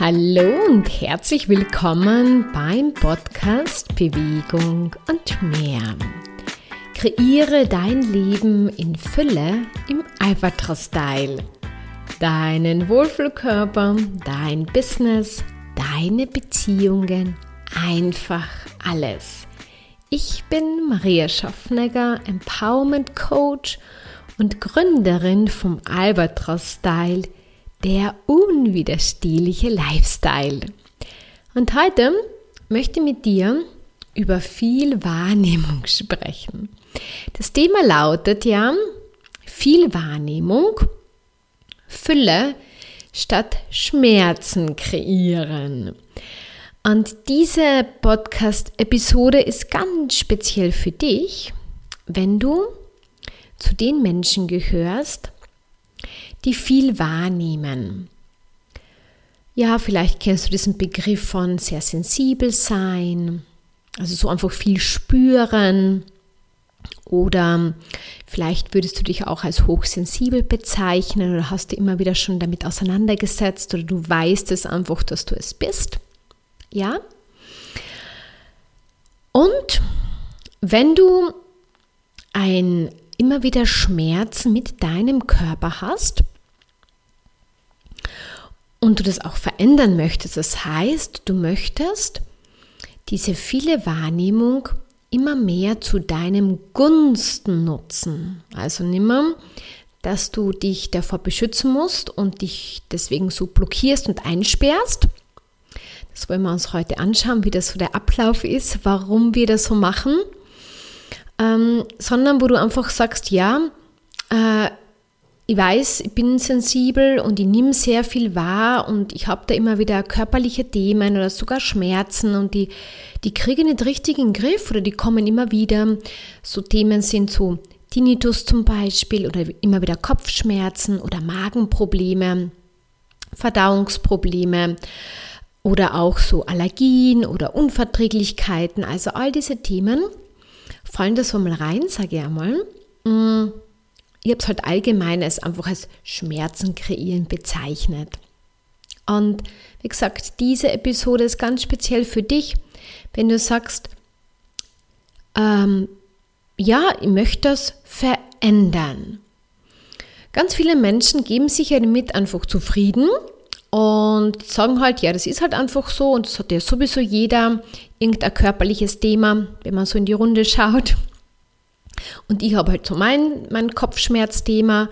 Hallo und herzlich willkommen beim Podcast Bewegung und mehr. Kreiere dein Leben in Fülle im Albatros-Style. Deinen Wohlfühlkörper, dein Business, deine Beziehungen, einfach alles. Ich bin Maria Schaffnegger, Empowerment Coach und Gründerin vom Albatros Style – der unwiderstehliche Lifestyle. Und heute möchte ich mit dir über viel Wahrnehmung sprechen. Das Thema lautet ja viel Wahrnehmung, Fülle statt Schmerzen kreieren. Und diese Podcast-Episode ist ganz speziell für dich, wenn du zu den Menschen gehörst, die viel wahrnehmen. Ja, vielleicht kennst du diesen Begriff von sehr sensibel sein, also so einfach viel spüren. Oder vielleicht würdest du dich auch als hochsensibel bezeichnen oder hast du immer wieder schon damit auseinandergesetzt oder du weißt es einfach, dass du es bist. Ja? Und wenn du ein immer wieder Schmerzen mit deinem Körper hast, und du das auch verändern möchtest. Das heißt, du möchtest diese viele Wahrnehmung immer mehr zu deinem Gunsten nutzen. Also nimmer, dass du dich davor beschützen musst und dich deswegen so blockierst und einsperrst. Das wollen wir uns heute anschauen, wie das so der Ablauf ist, warum wir das so machen. Ähm, sondern wo du einfach sagst, ja, äh, ich weiß, ich bin sensibel und ich nehme sehr viel wahr und ich habe da immer wieder körperliche Themen oder sogar Schmerzen und die, die ich nicht richtig in den Griff oder die kommen immer wieder. So Themen sind so Tinnitus zum Beispiel oder immer wieder Kopfschmerzen oder Magenprobleme, Verdauungsprobleme oder auch so Allergien oder Unverträglichkeiten. Also all diese Themen fallen da so mal rein, sage ich einmal. Mm ich habe es halt allgemein als einfach als Schmerzen kreieren bezeichnet. Und wie gesagt, diese Episode ist ganz speziell für dich, wenn du sagst, ähm, ja, ich möchte das verändern. Ganz viele Menschen geben sich ja damit einfach zufrieden und sagen halt, ja, das ist halt einfach so und das hat ja sowieso jeder irgendein körperliches Thema, wenn man so in die Runde schaut. Und ich habe halt so mein, mein Kopfschmerzthema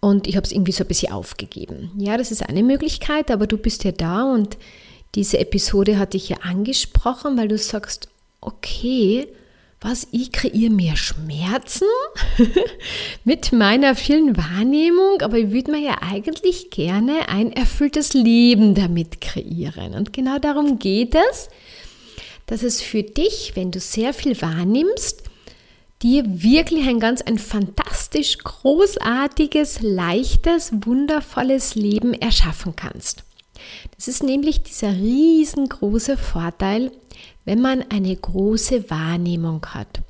und ich habe es irgendwie so ein bisschen aufgegeben. Ja, das ist eine Möglichkeit, aber du bist ja da und diese Episode hatte ich ja angesprochen, weil du sagst, okay, was, ich kreiere mehr Schmerzen mit meiner vielen Wahrnehmung, aber ich würde mir ja eigentlich gerne ein erfülltes Leben damit kreieren. Und genau darum geht es, dass es für dich, wenn du sehr viel wahrnimmst, dir wirklich ein ganz ein fantastisch großartiges, leichtes, wundervolles Leben erschaffen kannst. Das ist nämlich dieser riesengroße Vorteil, wenn man eine große Wahrnehmung hat.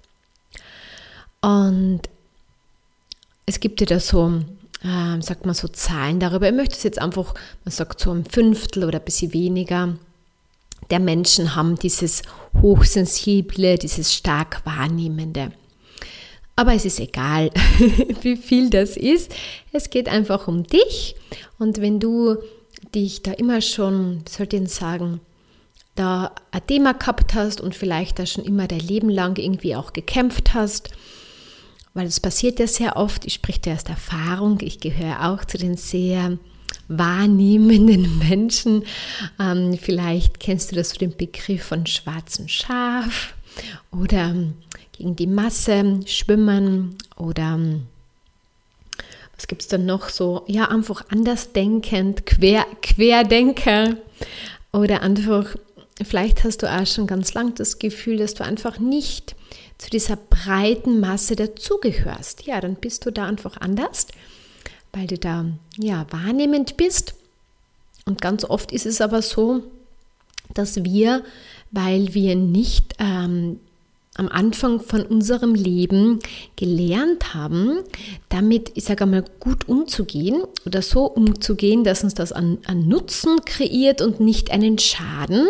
Und es gibt ja da so, äh, sagt man so Zahlen darüber. Ich möchte es jetzt einfach, man sagt so ein Fünftel oder ein bisschen weniger der Menschen haben dieses hochsensible, dieses stark wahrnehmende. Aber es ist egal, wie viel das ist. Es geht einfach um dich. Und wenn du dich da immer schon, sollte ich sagen, da ein Thema gehabt hast und vielleicht da schon immer dein Leben lang irgendwie auch gekämpft hast, weil es passiert ja sehr oft, ich spreche dir aus Erfahrung, ich gehöre auch zu den sehr wahrnehmenden Menschen. Ähm, vielleicht kennst du das so den Begriff von schwarzem Schaf oder gegen die Masse schwimmen oder was gibt es dann noch so? Ja, einfach andersdenkend, quer, Querdenker oder einfach, vielleicht hast du auch schon ganz lang das Gefühl, dass du einfach nicht zu dieser breiten Masse dazugehörst. Ja, dann bist du da einfach anders, weil du da ja wahrnehmend bist. Und ganz oft ist es aber so, dass wir, weil wir nicht ähm, am Anfang von unserem Leben gelernt haben, damit, ich sage einmal, gut umzugehen oder so umzugehen, dass uns das an, an Nutzen kreiert und nicht einen Schaden,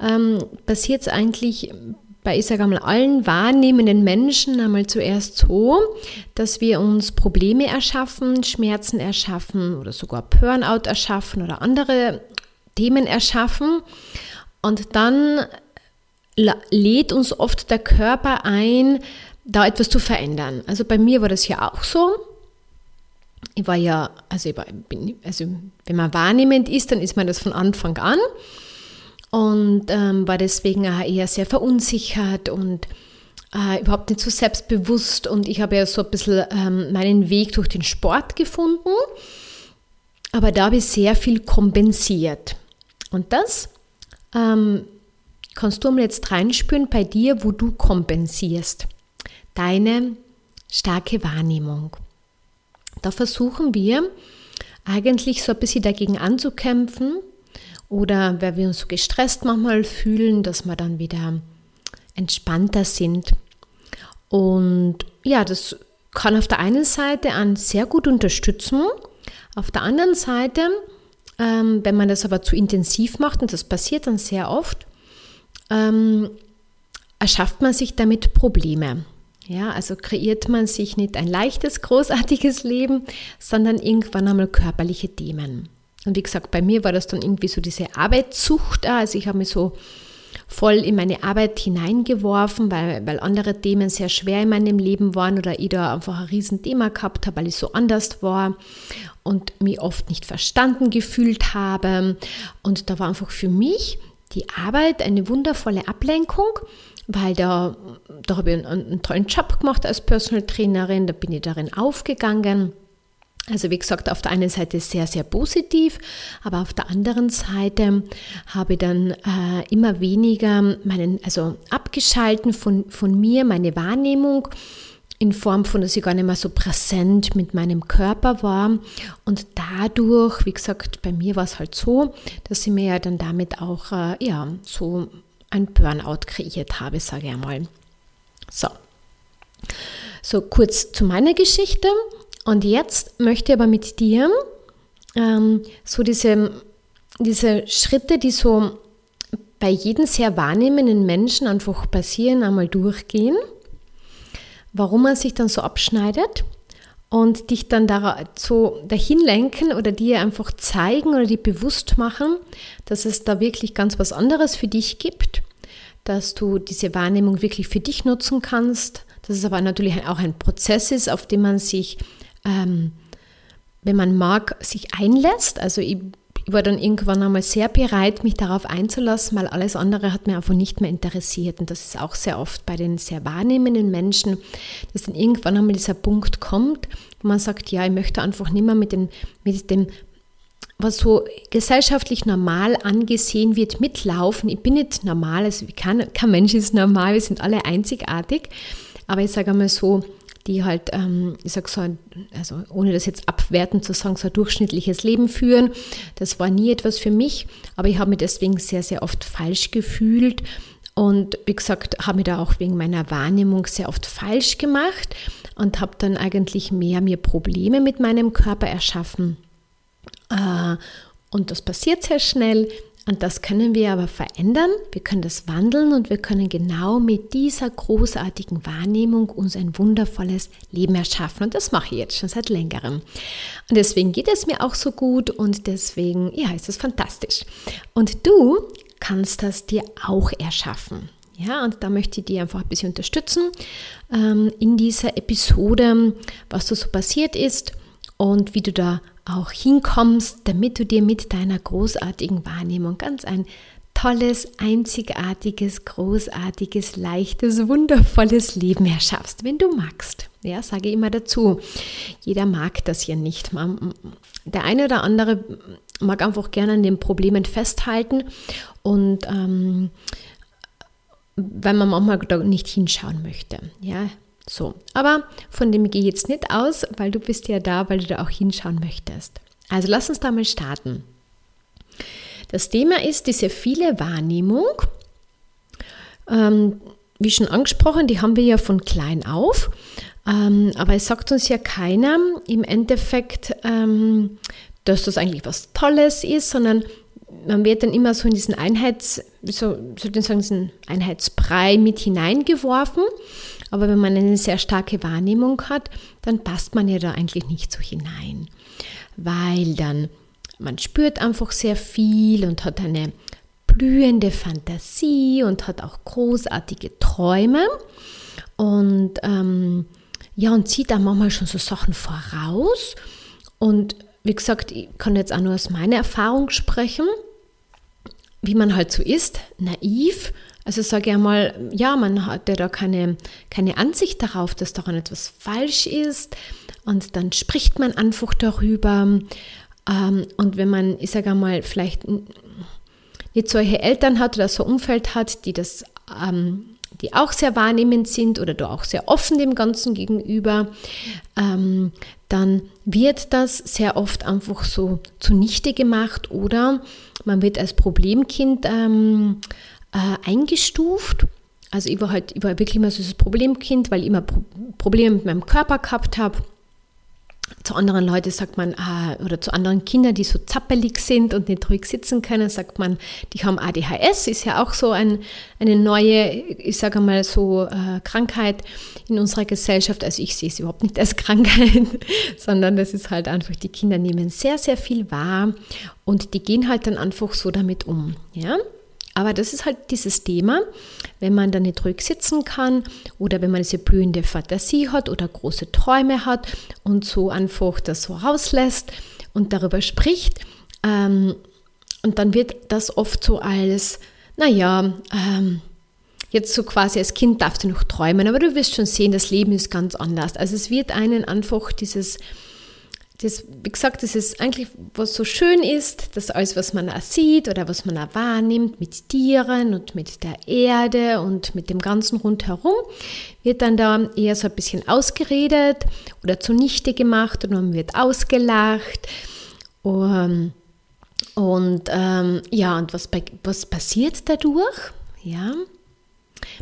ähm, passiert es eigentlich bei, ich sage einmal, allen wahrnehmenden Menschen einmal zuerst so, dass wir uns Probleme erschaffen, Schmerzen erschaffen oder sogar Burnout erschaffen oder andere Themen erschaffen. Und dann lädt uns oft der Körper ein, da etwas zu verändern. Also bei mir war das ja auch so. Ich war ja, also, ich war, bin, also wenn man wahrnehmend ist, dann ist man das von Anfang an und ähm, war deswegen eher sehr verunsichert und äh, überhaupt nicht so selbstbewusst. Und ich habe ja so ein bisschen ähm, meinen Weg durch den Sport gefunden, aber da habe ich sehr viel kompensiert. Und das ähm, kannst du mal jetzt reinspüren bei dir, wo du kompensierst. Deine starke Wahrnehmung. Da versuchen wir eigentlich so ein bisschen dagegen anzukämpfen oder weil wir uns so gestresst manchmal fühlen, dass wir dann wieder entspannter sind. Und ja, das kann auf der einen Seite an sehr gut unterstützen, auf der anderen Seite, ähm, wenn man das aber zu intensiv macht, und das passiert dann sehr oft, ähm, erschafft man sich damit Probleme. Ja, also kreiert man sich nicht ein leichtes, großartiges Leben, sondern irgendwann einmal körperliche Themen. Und wie gesagt, bei mir war das dann irgendwie so diese Arbeitssucht. Also ich habe mich so voll in meine Arbeit hineingeworfen, weil, weil andere Themen sehr schwer in meinem Leben waren oder ich da einfach ein Riesenthema gehabt habe, weil ich so anders war und mich oft nicht verstanden gefühlt habe. Und da war einfach für mich die Arbeit eine wundervolle Ablenkung, weil da, da habe ich einen, einen tollen Job gemacht als Personal Trainerin, da bin ich darin aufgegangen. Also wie gesagt, auf der einen Seite sehr, sehr positiv, aber auf der anderen Seite habe ich dann äh, immer weniger meinen, also abgeschalten von, von mir, meine Wahrnehmung in Form von, dass ich gar nicht mehr so präsent mit meinem Körper war. Und dadurch, wie gesagt, bei mir war es halt so, dass ich mir ja dann damit auch, äh, ja, so ein Burnout kreiert habe, sage ich einmal. So. So, kurz zu meiner Geschichte. Und jetzt möchte ich aber mit dir ähm, so diese, diese Schritte, die so bei jedem sehr wahrnehmenden Menschen einfach passieren, einmal durchgehen, warum man sich dann so abschneidet und dich dann da so dahin lenken oder dir einfach zeigen oder dir bewusst machen, dass es da wirklich ganz was anderes für dich gibt, dass du diese Wahrnehmung wirklich für dich nutzen kannst, dass es aber natürlich auch ein Prozess ist, auf den man sich ähm, wenn man mag, sich einlässt. Also ich, ich, war dann irgendwann einmal sehr bereit, mich darauf einzulassen, weil alles andere hat mir einfach nicht mehr interessiert. Und das ist auch sehr oft bei den sehr wahrnehmenden Menschen, dass dann irgendwann einmal dieser Punkt kommt, wo man sagt, ja, ich möchte einfach nicht mehr mit, den, mit dem was so gesellschaftlich normal angesehen wird, mitlaufen. Ich bin nicht normal, also kein, kein Mensch ist normal, wir sind alle einzigartig. Aber ich sage einmal so, die halt, ähm, ich sag so, also ohne das jetzt abwertend zu sagen, so ein durchschnittliches Leben führen. Das war nie etwas für mich, aber ich habe mich deswegen sehr, sehr oft falsch gefühlt und wie gesagt, habe mich da auch wegen meiner Wahrnehmung sehr oft falsch gemacht und habe dann eigentlich mehr mir Probleme mit meinem Körper erschaffen. Äh, und das passiert sehr schnell. Und das können wir aber verändern, wir können das wandeln und wir können genau mit dieser großartigen Wahrnehmung uns ein wundervolles Leben erschaffen. Und das mache ich jetzt schon seit längerem. Und deswegen geht es mir auch so gut und deswegen, ja, ist es fantastisch. Und du kannst das dir auch erschaffen. Ja, und da möchte ich dir einfach ein bisschen unterstützen ähm, in dieser Episode, was da so passiert ist und wie du da auch hinkommst, damit du dir mit deiner großartigen Wahrnehmung ganz ein tolles, einzigartiges, großartiges, leichtes, wundervolles Leben erschaffst, wenn du magst. Ja, sage immer dazu. Jeder mag das ja nicht. Der eine oder andere mag einfach gerne an den Problemen festhalten und ähm, weil man manchmal da nicht hinschauen möchte. Ja, so, aber von dem gehe ich jetzt nicht aus, weil du bist ja da, weil du da auch hinschauen möchtest. Also lass uns da mal starten. Das Thema ist diese viele Wahrnehmung. Ähm, wie schon angesprochen, die haben wir ja von klein auf. Ähm, aber es sagt uns ja keiner im Endeffekt, ähm, dass das eigentlich was Tolles ist, sondern man wird dann immer so in diesen Einheits, so sagen, diesen Einheitsbrei mit hineingeworfen. Aber wenn man eine sehr starke Wahrnehmung hat, dann passt man ja da eigentlich nicht so hinein. Weil dann man spürt einfach sehr viel und hat eine blühende Fantasie und hat auch großartige Träume. Und ähm, ja, und zieht da manchmal schon so Sachen voraus. Und wie gesagt, ich kann jetzt auch nur aus meiner Erfahrung sprechen, wie man halt so ist, naiv. Also sage ich einmal, ja, man hat ja da keine, keine Ansicht darauf, dass daran etwas falsch ist. Und dann spricht man einfach darüber. Ähm, und wenn man, ich sage einmal, vielleicht nicht solche Eltern hat oder so ein Umfeld hat, die das ähm, die auch sehr wahrnehmend sind oder du auch sehr offen dem Ganzen gegenüber, ähm, dann wird das sehr oft einfach so zunichte gemacht oder man wird als Problemkind ähm, äh, eingestuft. Also ich war halt ich war wirklich immer so das Problemkind, weil ich immer Pro Probleme mit meinem Körper gehabt habe zu anderen Leuten sagt man, ah, oder zu anderen Kindern, die so zappelig sind und nicht ruhig sitzen können, sagt man, die haben ADHS, ist ja auch so ein, eine neue, ich sage mal so, äh, Krankheit in unserer Gesellschaft. Also ich sehe es überhaupt nicht als Krankheit, sondern das ist halt einfach, die Kinder nehmen sehr, sehr viel wahr und die gehen halt dann einfach so damit um. Ja? Aber das ist halt dieses Thema, wenn man dann nicht ruhig sitzen kann oder wenn man diese blühende Fantasie hat oder große Träume hat und so einfach das so rauslässt und darüber spricht. Ähm, und dann wird das oft so als, naja, ähm, jetzt so quasi als Kind darfst du noch träumen, aber du wirst schon sehen, das Leben ist ganz anders. Also es wird einen einfach dieses das, wie gesagt, das ist eigentlich, was so schön ist, dass alles, was man auch sieht oder was man auch wahrnimmt mit Tieren und mit der Erde und mit dem ganzen rundherum, wird dann da eher so ein bisschen ausgeredet oder zunichte gemacht und man wird ausgelacht. Um, und ähm, ja, und was, was passiert dadurch? Ja,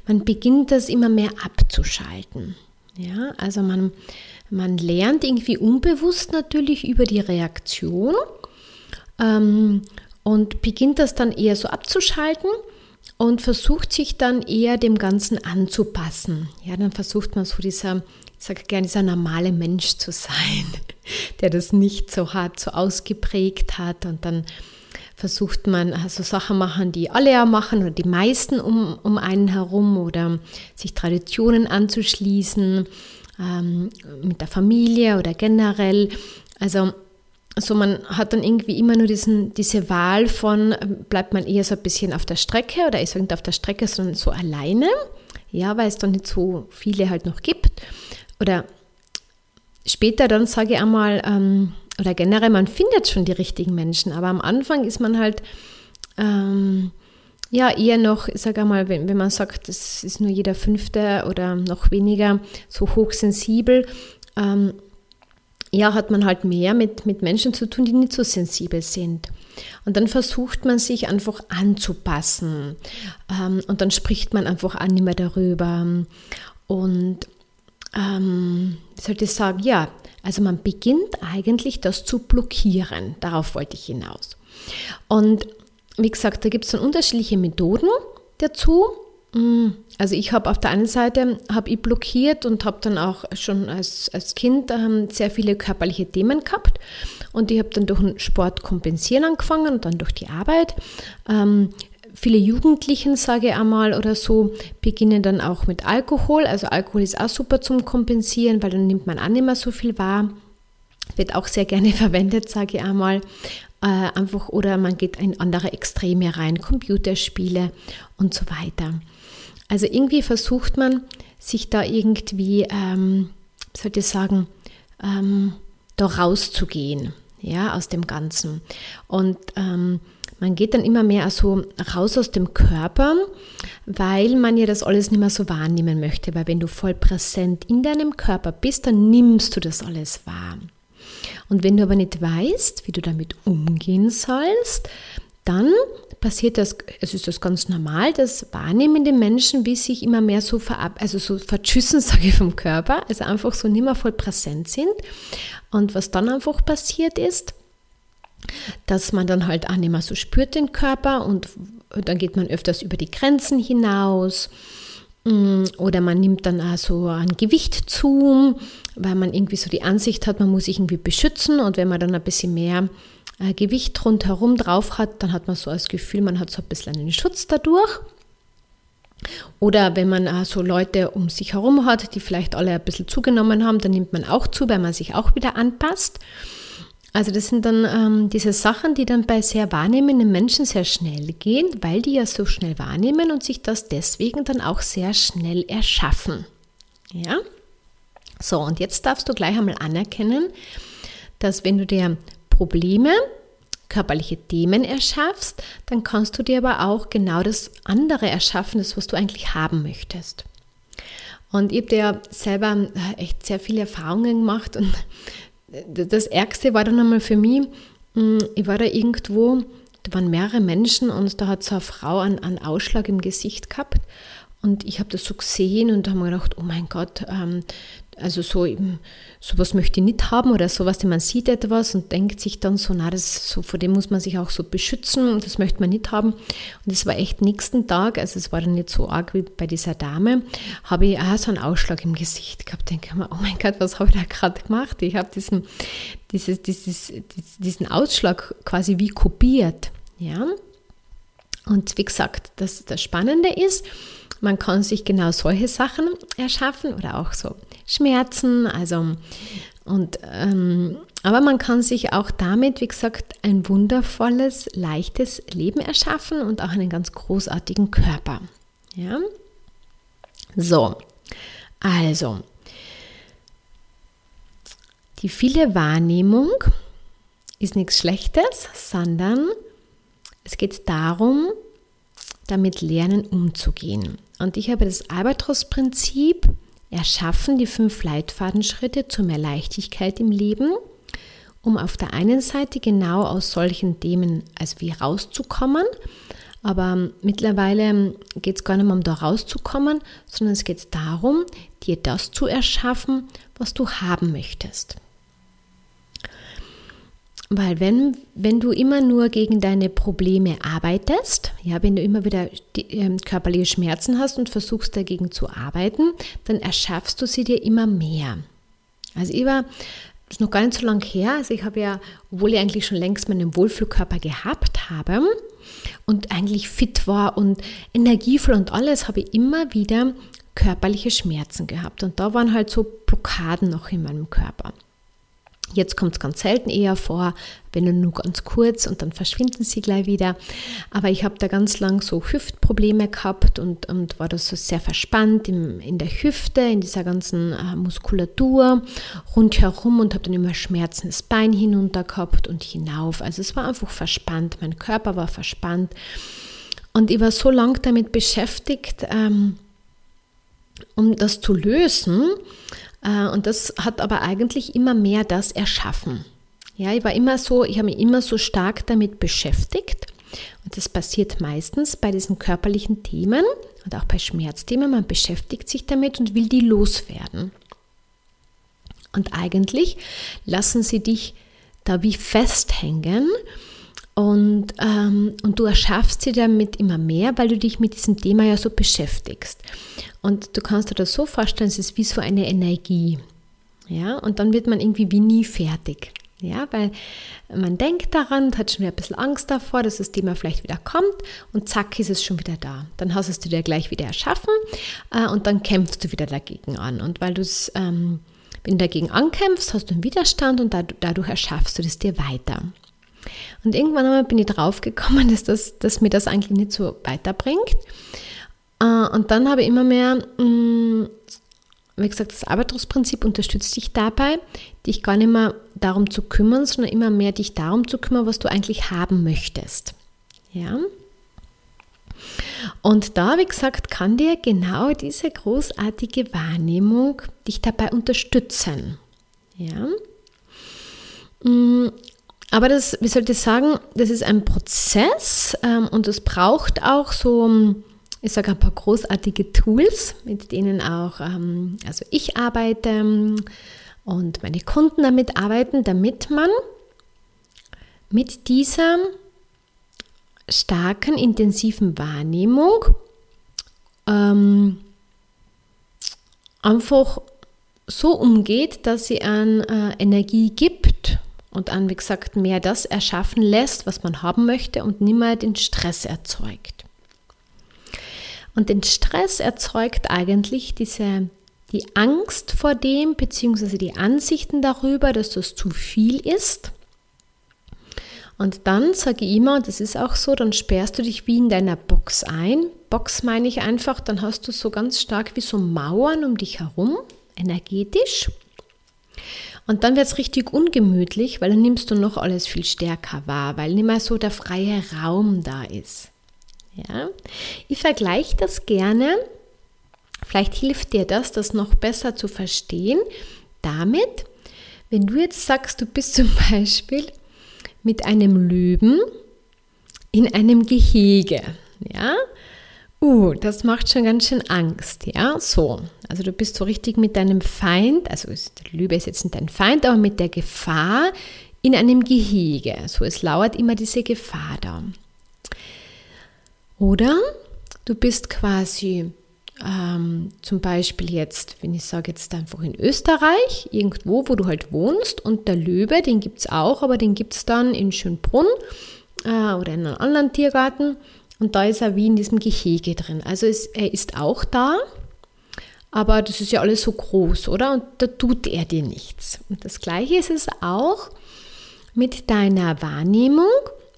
man beginnt das immer mehr abzuschalten. Ja, also man, man lernt irgendwie unbewusst natürlich über die Reaktion ähm, und beginnt das dann eher so abzuschalten und versucht sich dann eher dem Ganzen anzupassen. Ja, dann versucht man so dieser, ich sage gerne, dieser normale Mensch zu sein, der das nicht so hart, so ausgeprägt hat und dann versucht man also Sachen machen, die alle ja machen oder die meisten um, um einen herum oder sich Traditionen anzuschließen ähm, mit der Familie oder generell. Also, also man hat dann irgendwie immer nur diesen, diese Wahl von, bleibt man eher so ein bisschen auf der Strecke oder ist nicht auf der Strecke, sondern so alleine, ja, weil es dann nicht so viele halt noch gibt. Oder später dann sage ich einmal, ähm, oder generell, man findet schon die richtigen Menschen, aber am Anfang ist man halt ähm, ja, eher noch, ich sage einmal, wenn, wenn man sagt, das ist nur jeder Fünfte oder noch weniger so hochsensibel, ähm, ja, hat man halt mehr mit, mit Menschen zu tun, die nicht so sensibel sind. Und dann versucht man sich einfach anzupassen. Ähm, und dann spricht man einfach auch nicht mehr darüber. Und ähm, wie sollte sagen, ja, also man beginnt eigentlich das zu blockieren. Darauf wollte ich hinaus. Und wie gesagt, da gibt es dann unterschiedliche Methoden dazu. Mm, also ich habe auf der einen Seite habe ich blockiert und habe dann auch schon als, als Kind ähm, sehr viele körperliche Themen gehabt und ich habe dann durch den Sport kompensieren angefangen und dann durch die Arbeit. Ähm, viele Jugendlichen, sage ich einmal oder so, beginnen dann auch mit Alkohol. Also Alkohol ist auch super zum Kompensieren, weil dann nimmt man auch nicht mehr so viel wahr. Wird auch sehr gerne verwendet, sage ich einmal äh, einfach oder man geht in andere Extreme rein, Computerspiele und so weiter. Also irgendwie versucht man sich da irgendwie, ähm, sollte ich sagen, ähm, da rauszugehen, ja, aus dem Ganzen. Und ähm, man geht dann immer mehr also raus aus dem Körper, weil man ja das alles nicht mehr so wahrnehmen möchte. Weil wenn du voll präsent in deinem Körper bist, dann nimmst du das alles wahr. Und wenn du aber nicht weißt, wie du damit umgehen sollst, dann passiert das, es ist das ganz normal, dass wahrnehmende Menschen wie sich immer mehr so verab, also so verschüssen, sage ich, vom Körper, also einfach so nicht mehr voll präsent sind. Und was dann einfach passiert ist, dass man dann halt auch nicht mehr so spürt den Körper und dann geht man öfters über die Grenzen hinaus oder man nimmt dann auch so ein Gewicht zu, weil man irgendwie so die Ansicht hat, man muss sich irgendwie beschützen und wenn man dann ein bisschen mehr äh, Gewicht rundherum drauf hat, dann hat man so das Gefühl, man hat so ein bisschen einen Schutz dadurch. Oder wenn man äh, so Leute um sich herum hat, die vielleicht alle ein bisschen zugenommen haben, dann nimmt man auch zu, weil man sich auch wieder anpasst. Also das sind dann ähm, diese Sachen, die dann bei sehr wahrnehmenden Menschen sehr schnell gehen, weil die ja so schnell wahrnehmen und sich das deswegen dann auch sehr schnell erschaffen. Ja? So, und jetzt darfst du gleich einmal anerkennen, dass wenn du dir Probleme, körperliche Themen erschaffst, dann kannst du dir aber auch genau das andere erschaffen, das, was du eigentlich haben möchtest. Und ich habe ja selber äh, echt sehr viele Erfahrungen gemacht und das Ärgste war dann einmal für mich, hm, ich war da irgendwo, da waren mehrere Menschen und da hat so eine Frau einen, einen Ausschlag im Gesicht gehabt und ich habe das so gesehen und habe mir gedacht, oh mein Gott, ähm, also so eben, sowas möchte ich nicht haben oder sowas, man sieht etwas und denkt sich dann so, na, das so, vor dem muss man sich auch so beschützen und das möchte man nicht haben. Und es war echt nächsten Tag, also es war dann nicht so arg wie bei dieser Dame, habe ich auch so einen Ausschlag im Gesicht gehabt. Denke mir, oh mein Gott, was habe ich da gerade gemacht? Ich habe diesen, dieses, dieses, diesen Ausschlag quasi wie kopiert. Ja. Und wie gesagt, das, das Spannende ist, man kann sich genau solche Sachen erschaffen oder auch so Schmerzen, also und ähm, aber man kann sich auch damit, wie gesagt, ein wundervolles, leichtes Leben erschaffen und auch einen ganz großartigen Körper. Ja? So, also die viele Wahrnehmung ist nichts Schlechtes, sondern es geht darum, damit lernen umzugehen. Und ich habe das Albatros-Prinzip erschaffen, die fünf Leitfadenschritte zu mehr Leichtigkeit im Leben, um auf der einen Seite genau aus solchen Themen als wie rauszukommen, aber mittlerweile geht es gar nicht mehr um da rauszukommen, sondern es geht darum, dir das zu erschaffen, was du haben möchtest. Weil wenn, wenn du immer nur gegen deine Probleme arbeitest, ja, wenn du immer wieder die, äh, körperliche Schmerzen hast und versuchst dagegen zu arbeiten, dann erschaffst du sie dir immer mehr. Also ich war, das ist noch gar nicht so lange her, also ich habe ja, obwohl ich eigentlich schon längst meinen Wohlfühlkörper gehabt habe und eigentlich fit war und energievoll und alles, habe ich immer wieder körperliche Schmerzen gehabt. Und da waren halt so Blockaden noch in meinem Körper. Jetzt kommt es ganz selten eher vor, wenn nur ganz kurz und dann verschwinden sie gleich wieder. Aber ich habe da ganz lang so Hüftprobleme gehabt und, und war da so sehr verspannt im, in der Hüfte, in dieser ganzen äh, Muskulatur rundherum und habe dann immer Schmerzen das Bein hinunter gehabt und hinauf. Also es war einfach verspannt, mein Körper war verspannt. Und ich war so lange damit beschäftigt, ähm, um das zu lösen, und das hat aber eigentlich immer mehr das erschaffen. Ja, ich war immer so, ich habe mich immer so stark damit beschäftigt. Und das passiert meistens bei diesen körperlichen Themen und auch bei Schmerzthemen. Man beschäftigt sich damit und will die loswerden. Und eigentlich lassen sie dich da wie festhängen und, ähm, und du erschaffst sie damit immer mehr, weil du dich mit diesem Thema ja so beschäftigst. Und du kannst dir das so vorstellen, es ist wie so eine Energie. Ja, und dann wird man irgendwie wie nie fertig. Ja, weil man denkt daran, hat schon wieder ein bisschen Angst davor, dass das Thema vielleicht wieder kommt und zack ist es schon wieder da. Dann hast du es dir gleich wieder erschaffen äh, und dann kämpfst du wieder dagegen an. Und weil du es, ähm, wenn du dagegen ankämpfst, hast du einen Widerstand und dadurch erschaffst du das dir weiter. Und irgendwann einmal bin ich draufgekommen, dass, das, dass mir das eigentlich nicht so weiterbringt. Äh, und dann habe ich immer mehr, mm, wie gesagt, das Albatros-Prinzip unterstützt dich dabei, dich gar nicht mehr darum zu kümmern, sondern immer mehr dich darum zu kümmern, was du eigentlich haben möchtest. Ja. Und da, wie gesagt, kann dir genau diese großartige Wahrnehmung dich dabei unterstützen. Ja. Aber das, wie soll ich sagen, das ist ein Prozess ähm, und es braucht auch so, ich sage ein paar großartige Tools, mit denen auch, ähm, also ich arbeite und meine Kunden damit arbeiten, damit man mit dieser starken, intensiven Wahrnehmung ähm, einfach so umgeht, dass sie an äh, Energie gibt und an, wie gesagt, mehr das erschaffen lässt, was man haben möchte und nimmer den Stress erzeugt. Und den Stress erzeugt eigentlich diese, die Angst vor dem, beziehungsweise die Ansichten darüber, dass das zu viel ist. Und dann sage ich immer, und das ist auch so, dann sperrst du dich wie in deiner Box ein. Box meine ich einfach, dann hast du so ganz stark wie so Mauern um dich herum, energetisch. Und dann wird es richtig ungemütlich, weil dann nimmst du noch alles viel stärker wahr, weil nicht mehr so der freie Raum da ist. Ja? Ich vergleiche das gerne, vielleicht hilft dir das, das noch besser zu verstehen, damit, wenn du jetzt sagst, du bist zum Beispiel mit einem Löwen in einem Gehege, ja, Uh, das macht schon ganz schön Angst, ja, so. Also du bist so richtig mit deinem Feind, also Lübe ist jetzt nicht dein Feind, aber mit der Gefahr in einem Gehege. So, es lauert immer diese Gefahr da. Oder du bist quasi ähm, zum Beispiel jetzt, wenn ich sage jetzt einfach in Österreich, irgendwo, wo du halt wohnst und der Löwe, den gibt es auch, aber den gibt es dann in Schönbrunn äh, oder in einem anderen Tiergarten und da ist er wie in diesem Gehege drin. Also es, er ist auch da, aber das ist ja alles so groß, oder? Und da tut er dir nichts. Und das gleiche ist es auch mit deiner Wahrnehmung,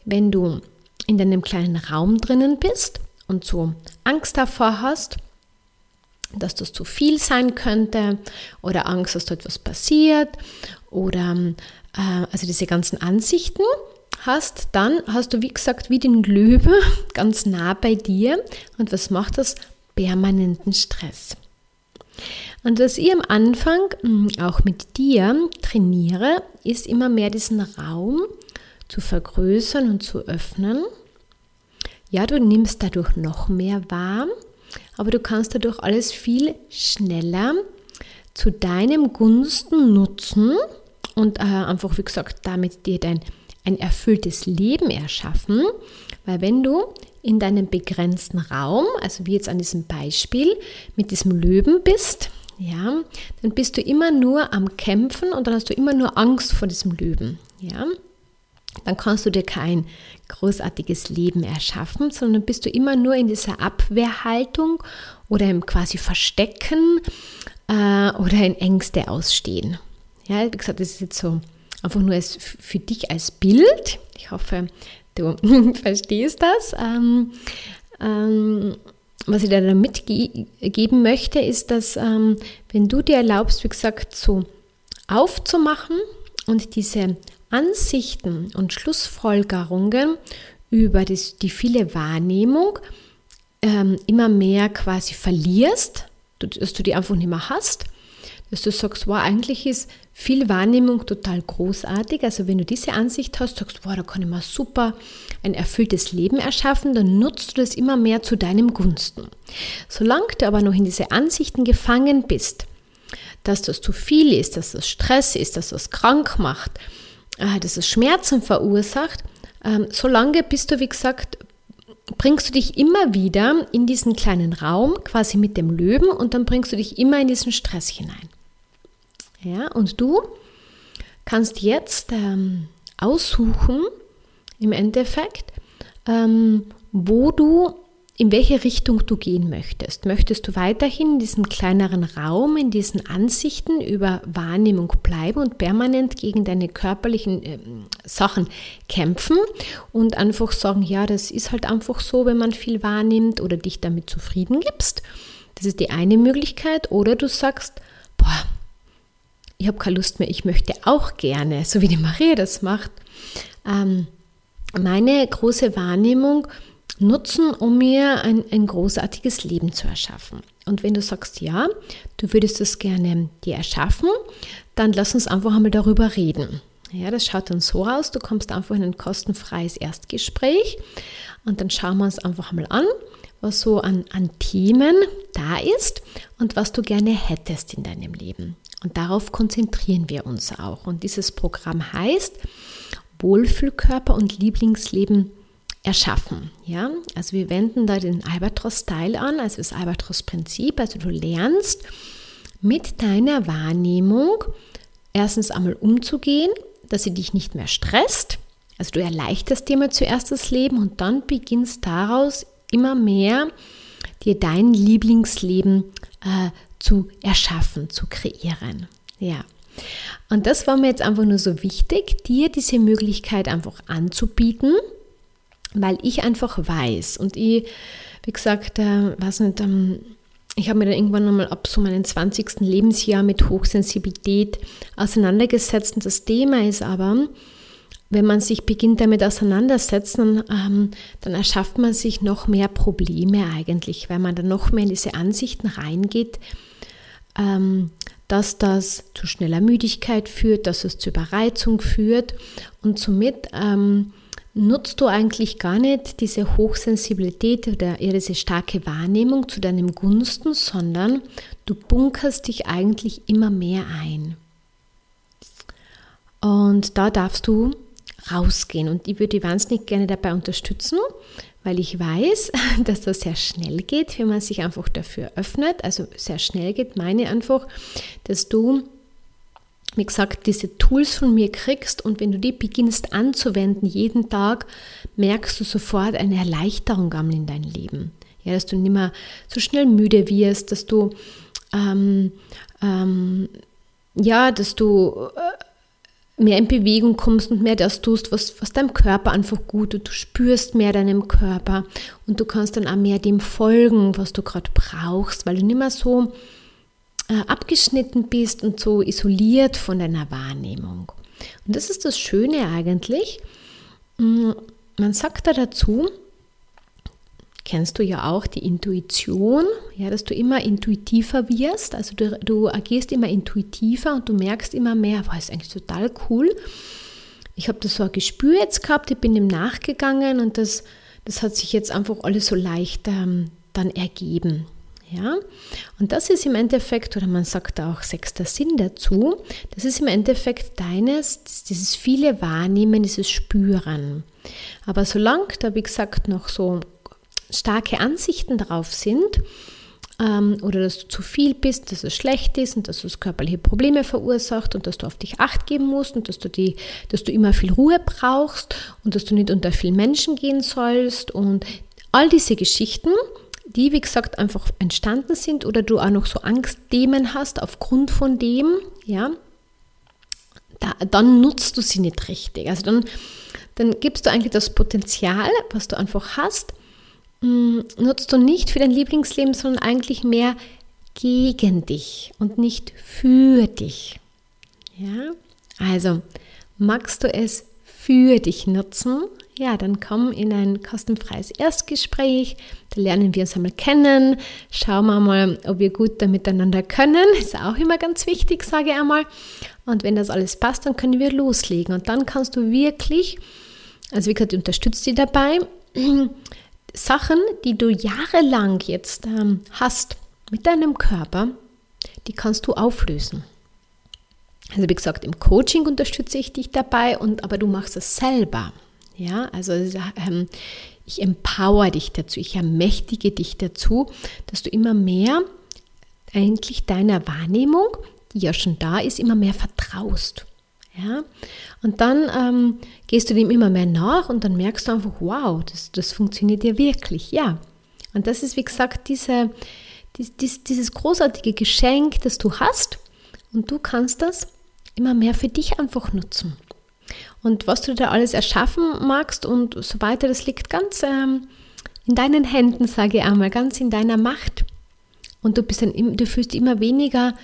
wenn du in deinem kleinen Raum drinnen bist und so Angst davor hast, dass das zu viel sein könnte oder Angst, dass dort etwas passiert oder äh, also diese ganzen Ansichten, hast, dann hast du, wie gesagt, wie den Löwe ganz nah bei dir. Und was macht das? Permanenten Stress. Und was ich am Anfang hm, auch mit dir trainiere, ist immer mehr diesen Raum zu vergrößern und zu öffnen. Ja, du nimmst dadurch noch mehr wahr, aber du kannst dadurch alles viel schneller zu deinem Gunsten nutzen und äh, einfach, wie gesagt, damit dir dein ein erfülltes Leben erschaffen, weil wenn du in deinem begrenzten Raum, also wie jetzt an diesem Beispiel mit diesem Löwen bist, ja, dann bist du immer nur am Kämpfen und dann hast du immer nur Angst vor diesem Löwen, ja. Dann kannst du dir kein großartiges Leben erschaffen, sondern bist du immer nur in dieser Abwehrhaltung oder im quasi Verstecken äh, oder in Ängste ausstehen. Ja, wie gesagt, das ist jetzt so einfach nur als, für dich als Bild. Ich hoffe, du verstehst das. Ähm, ähm, was ich dir da mitgeben möchte, ist, dass ähm, wenn du dir erlaubst, wie gesagt, so aufzumachen und diese Ansichten und Schlussfolgerungen über das, die viele Wahrnehmung ähm, immer mehr quasi verlierst, dass du die einfach nicht mehr hast, dass du sagst, wow, eigentlich ist viel Wahrnehmung total großartig. Also wenn du diese Ansicht hast, sagst, wow, da kann ich mal super ein erfülltes Leben erschaffen, dann nutzt du das immer mehr zu deinem Gunsten. Solange du aber noch in diese Ansichten gefangen bist, dass das zu viel ist, dass das Stress ist, dass das krank macht, äh, dass es Schmerzen verursacht, ähm, solange bist du, wie gesagt, bringst du dich immer wieder in diesen kleinen Raum, quasi mit dem Löwen, und dann bringst du dich immer in diesen Stress hinein. Ja, und du kannst jetzt ähm, aussuchen, im Endeffekt, ähm, wo du, in welche Richtung du gehen möchtest. Möchtest du weiterhin in diesem kleineren Raum, in diesen Ansichten über Wahrnehmung bleiben und permanent gegen deine körperlichen äh, Sachen kämpfen und einfach sagen, ja, das ist halt einfach so, wenn man viel wahrnimmt oder dich damit zufrieden gibst. Das ist die eine Möglichkeit. Oder du sagst, boah, ich habe keine Lust mehr, ich möchte auch gerne, so wie die Maria das macht, ähm, meine große Wahrnehmung nutzen, um mir ein, ein großartiges Leben zu erschaffen. Und wenn du sagst, ja, du würdest es gerne dir erschaffen, dann lass uns einfach einmal darüber reden. Ja, das schaut dann so aus, du kommst einfach in ein kostenfreies Erstgespräch und dann schauen wir uns einfach mal an, was so an, an Themen da ist und was du gerne hättest in deinem Leben. Und darauf konzentrieren wir uns auch. Und dieses Programm heißt Wohlfühlkörper und Lieblingsleben erschaffen. Ja? Also wir wenden da den Albatros-Style an, also das Albatros-Prinzip. Also du lernst mit deiner Wahrnehmung erstens einmal umzugehen, dass sie dich nicht mehr stresst. Also du erleichterst dir mal zuerst das Leben und dann beginnst daraus immer mehr dir dein Lieblingsleben äh, zu erschaffen, zu kreieren. Ja. Und das war mir jetzt einfach nur so wichtig, dir diese Möglichkeit einfach anzubieten, weil ich einfach weiß und ich, wie gesagt, äh, weiß nicht, ähm, ich habe mir dann irgendwann einmal ab so meinem 20. Lebensjahr mit Hochsensibilität auseinandergesetzt und das Thema ist aber, wenn man sich beginnt damit auseinandersetzen, ähm, dann erschafft man sich noch mehr Probleme eigentlich, weil man dann noch mehr in diese Ansichten reingeht, dass das zu schneller Müdigkeit führt, dass es zu Überreizung führt und somit ähm, nutzt du eigentlich gar nicht diese Hochsensibilität oder diese starke Wahrnehmung zu deinem Gunsten, sondern du bunkerst dich eigentlich immer mehr ein. Und da darfst du rausgehen. Und ich würde wahnsinnig gerne dabei unterstützen, weil ich weiß, dass das sehr schnell geht, wenn man sich einfach dafür öffnet. Also sehr schnell geht, meine einfach, dass du, wie gesagt, diese Tools von mir kriegst und wenn du die beginnst anzuwenden jeden Tag, merkst du sofort eine Erleichterung in dein Leben. Ja, dass du nicht mehr so schnell müde wirst, dass du ähm, ähm, ja, dass du äh, mehr in Bewegung kommst und mehr das tust, was, was deinem Körper einfach gut tut. Du spürst mehr deinem Körper und du kannst dann auch mehr dem folgen, was du gerade brauchst, weil du nicht mehr so äh, abgeschnitten bist und so isoliert von deiner Wahrnehmung. Und das ist das Schöne eigentlich. Mm, man sagt da dazu, kennst du ja auch die Intuition, ja, dass du immer intuitiver wirst. Also du, du agierst immer intuitiver und du merkst immer mehr, war ist eigentlich total cool. Ich habe das so ein Gespür jetzt gehabt, ich bin dem nachgegangen und das, das hat sich jetzt einfach alles so leicht ähm, dann ergeben. Ja? Und das ist im Endeffekt, oder man sagt auch sechster Sinn dazu, das ist im Endeffekt deines, dieses viele Wahrnehmen, dieses Spüren. Aber solange da, wie gesagt, noch so starke Ansichten drauf sind, ähm, oder dass du zu viel bist, dass es schlecht ist und dass es körperliche Probleme verursacht und dass du auf dich acht geben musst und dass du, die, dass du immer viel Ruhe brauchst und dass du nicht unter vielen Menschen gehen sollst und all diese Geschichten, die wie gesagt einfach entstanden sind oder du auch noch so Angstthemen hast aufgrund von dem, ja, da, dann nutzt du sie nicht richtig. Also dann, dann gibst du eigentlich das Potenzial, was du einfach hast, hm, nutzt du nicht für dein Lieblingsleben, sondern eigentlich mehr gegen dich und nicht für dich. Ja? Also, magst du es für dich nutzen? Ja, dann komm in ein kostenfreies Erstgespräch. Da lernen wir uns einmal kennen. Schauen wir mal, ob wir gut da miteinander können. Ist auch immer ganz wichtig, sage ich einmal. Und wenn das alles passt, dann können wir loslegen. Und dann kannst du wirklich, also wie gesagt, unterstützt dich dabei, Sachen, die du jahrelang jetzt ähm, hast mit deinem Körper, die kannst du auflösen. Also wie gesagt, im Coaching unterstütze ich dich dabei, und, aber du machst es selber. Ja, also ähm, ich empower dich dazu, ich ermächtige dich dazu, dass du immer mehr eigentlich deiner Wahrnehmung, die ja schon da ist, immer mehr vertraust. Ja? Und dann ähm, gehst du dem immer mehr nach und dann merkst du einfach, wow, das, das funktioniert ja wirklich, ja. Und das ist, wie gesagt, diese, dies, dieses großartige Geschenk, das du hast und du kannst das immer mehr für dich einfach nutzen. Und was du da alles erschaffen magst und so weiter, das liegt ganz ähm, in deinen Händen, sage ich einmal, ganz in deiner Macht. Und du, bist dann, du fühlst immer weniger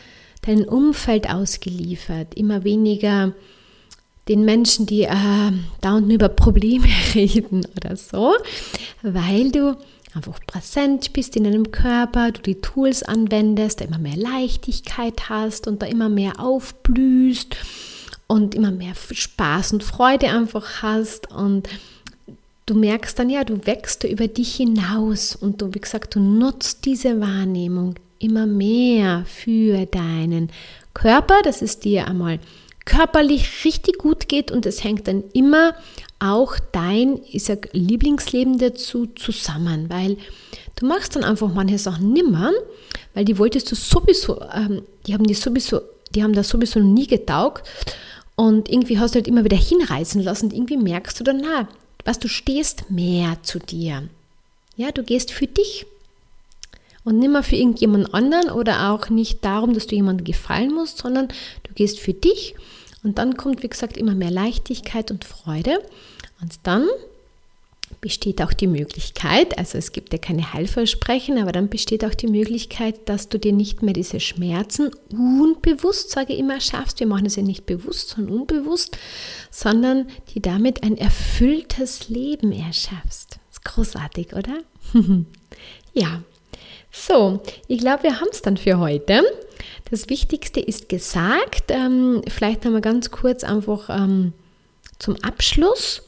dein Umfeld ausgeliefert, immer weniger den Menschen, die äh, dauernd über Probleme reden oder so, weil du einfach präsent bist in deinem Körper, du die Tools anwendest, da immer mehr Leichtigkeit hast und da immer mehr aufblühst und immer mehr Spaß und Freude einfach hast und du merkst dann ja, du wächst über dich hinaus und du, wie gesagt, du nutzt diese Wahrnehmung immer mehr für deinen Körper, dass es dir einmal körperlich richtig gut geht und es hängt dann immer auch dein, ich sag, Lieblingsleben dazu zusammen, weil du machst dann einfach manche Sachen nimmer, weil die wolltest du sowieso, ähm, die haben die sowieso, die haben das sowieso nie getaugt und irgendwie hast du halt immer wieder hinreißen lassen und irgendwie merkst du dann, na, was du stehst mehr zu dir. Ja, du gehst für dich und nicht mehr für irgendjemand anderen oder auch nicht darum, dass du jemandem gefallen musst, sondern du gehst für dich und dann kommt, wie gesagt, immer mehr Leichtigkeit und Freude und dann besteht auch die Möglichkeit, also es gibt ja keine Heilversprechen, aber dann besteht auch die Möglichkeit, dass du dir nicht mehr diese Schmerzen unbewusst, sage ich immer, schaffst. Wir machen es ja nicht bewusst, sondern unbewusst, sondern die damit ein erfülltes Leben erschaffst. Das ist großartig, oder? ja. So, ich glaube, wir haben es dann für heute. Das Wichtigste ist gesagt. Ähm, vielleicht einmal ganz kurz einfach ähm, zum Abschluss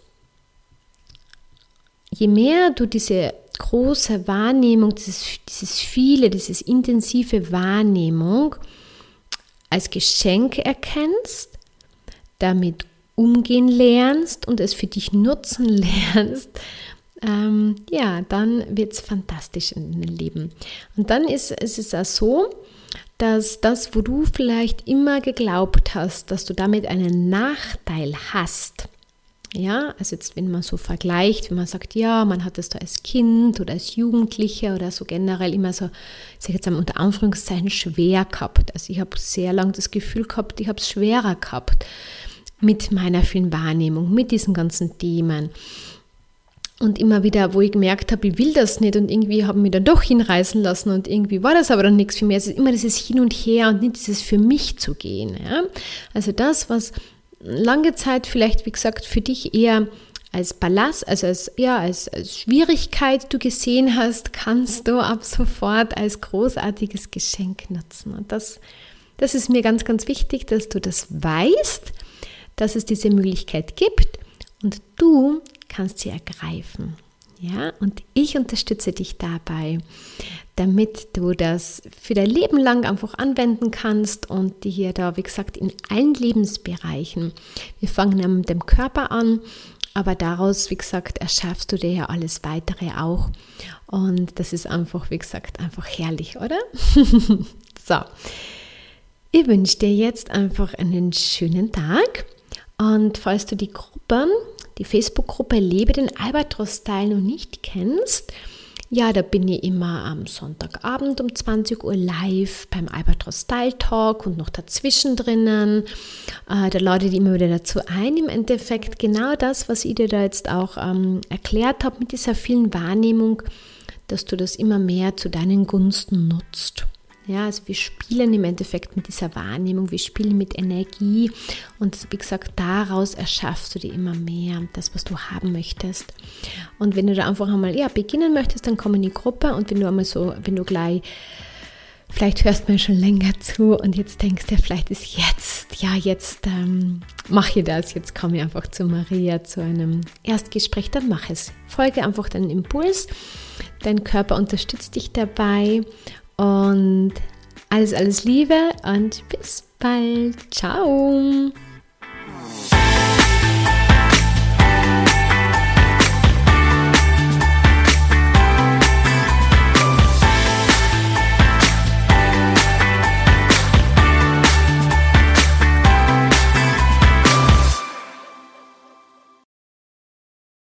je mehr du diese große Wahrnehmung, dieses, dieses viele, dieses intensive Wahrnehmung als Geschenk erkennst, damit umgehen lernst und es für dich nutzen lernst, ähm, ja, dann wird es fantastisch in deinem Leben. Und dann ist, ist es auch so, dass das, wo du vielleicht immer geglaubt hast, dass du damit einen Nachteil hast, ja, also jetzt, wenn man so vergleicht, wenn man sagt, ja, man hat es da als Kind oder als Jugendlicher oder so generell immer so, ich sage jetzt einmal unter Anführungszeichen, schwer gehabt. Also ich habe sehr lange das Gefühl gehabt, ich habe es schwerer gehabt mit meiner vielen Wahrnehmung, mit diesen ganzen Themen. Und immer wieder, wo ich gemerkt habe, ich will das nicht und irgendwie habe ich mich dann doch hinreißen lassen und irgendwie war das aber dann nichts für mich. Es ist immer dieses Hin und Her und nicht dieses für mich zu gehen. Ja? Also das, was lange Zeit vielleicht, wie gesagt, für dich eher als Ballast, also als, eher als, als Schwierigkeit du gesehen hast, kannst du ab sofort als großartiges Geschenk nutzen. Und das, das ist mir ganz, ganz wichtig, dass du das weißt, dass es diese Möglichkeit gibt und du kannst sie ergreifen. Ja, und ich unterstütze dich dabei, damit du das für dein Leben lang einfach anwenden kannst und die hier da, wie gesagt, in allen Lebensbereichen. Wir fangen mit dem Körper an, aber daraus, wie gesagt, erschaffst du dir ja alles weitere auch. Und das ist einfach, wie gesagt, einfach herrlich, oder? so. Ich wünsche dir jetzt einfach einen schönen Tag. Und falls du die Gruppe die Facebook-Gruppe Lebe den Albatros-Style noch nicht kennst, ja, da bin ich immer am Sonntagabend um 20 Uhr live beim Albatros Style Talk und noch dazwischen drinnen. Äh, da lade ich immer wieder dazu ein, im Endeffekt genau das, was ich dir da jetzt auch ähm, erklärt habe mit dieser vielen Wahrnehmung, dass du das immer mehr zu deinen Gunsten nutzt. Ja, also wir spielen im Endeffekt mit dieser Wahrnehmung, wir spielen mit Energie und wie gesagt, daraus erschaffst du dir immer mehr das, was du haben möchtest. Und wenn du da einfach einmal ja, beginnen möchtest, dann komm in die Gruppe und wenn du einmal so, wenn du gleich Vielleicht hörst du mir schon länger zu und jetzt denkst du, vielleicht ist jetzt, ja, jetzt ähm, mache ich das, jetzt komme ich einfach zu Maria zu einem Erstgespräch, dann mach es. Folge einfach deinen Impuls, dein Körper unterstützt dich dabei und alles, alles Liebe und bis bald. Ciao.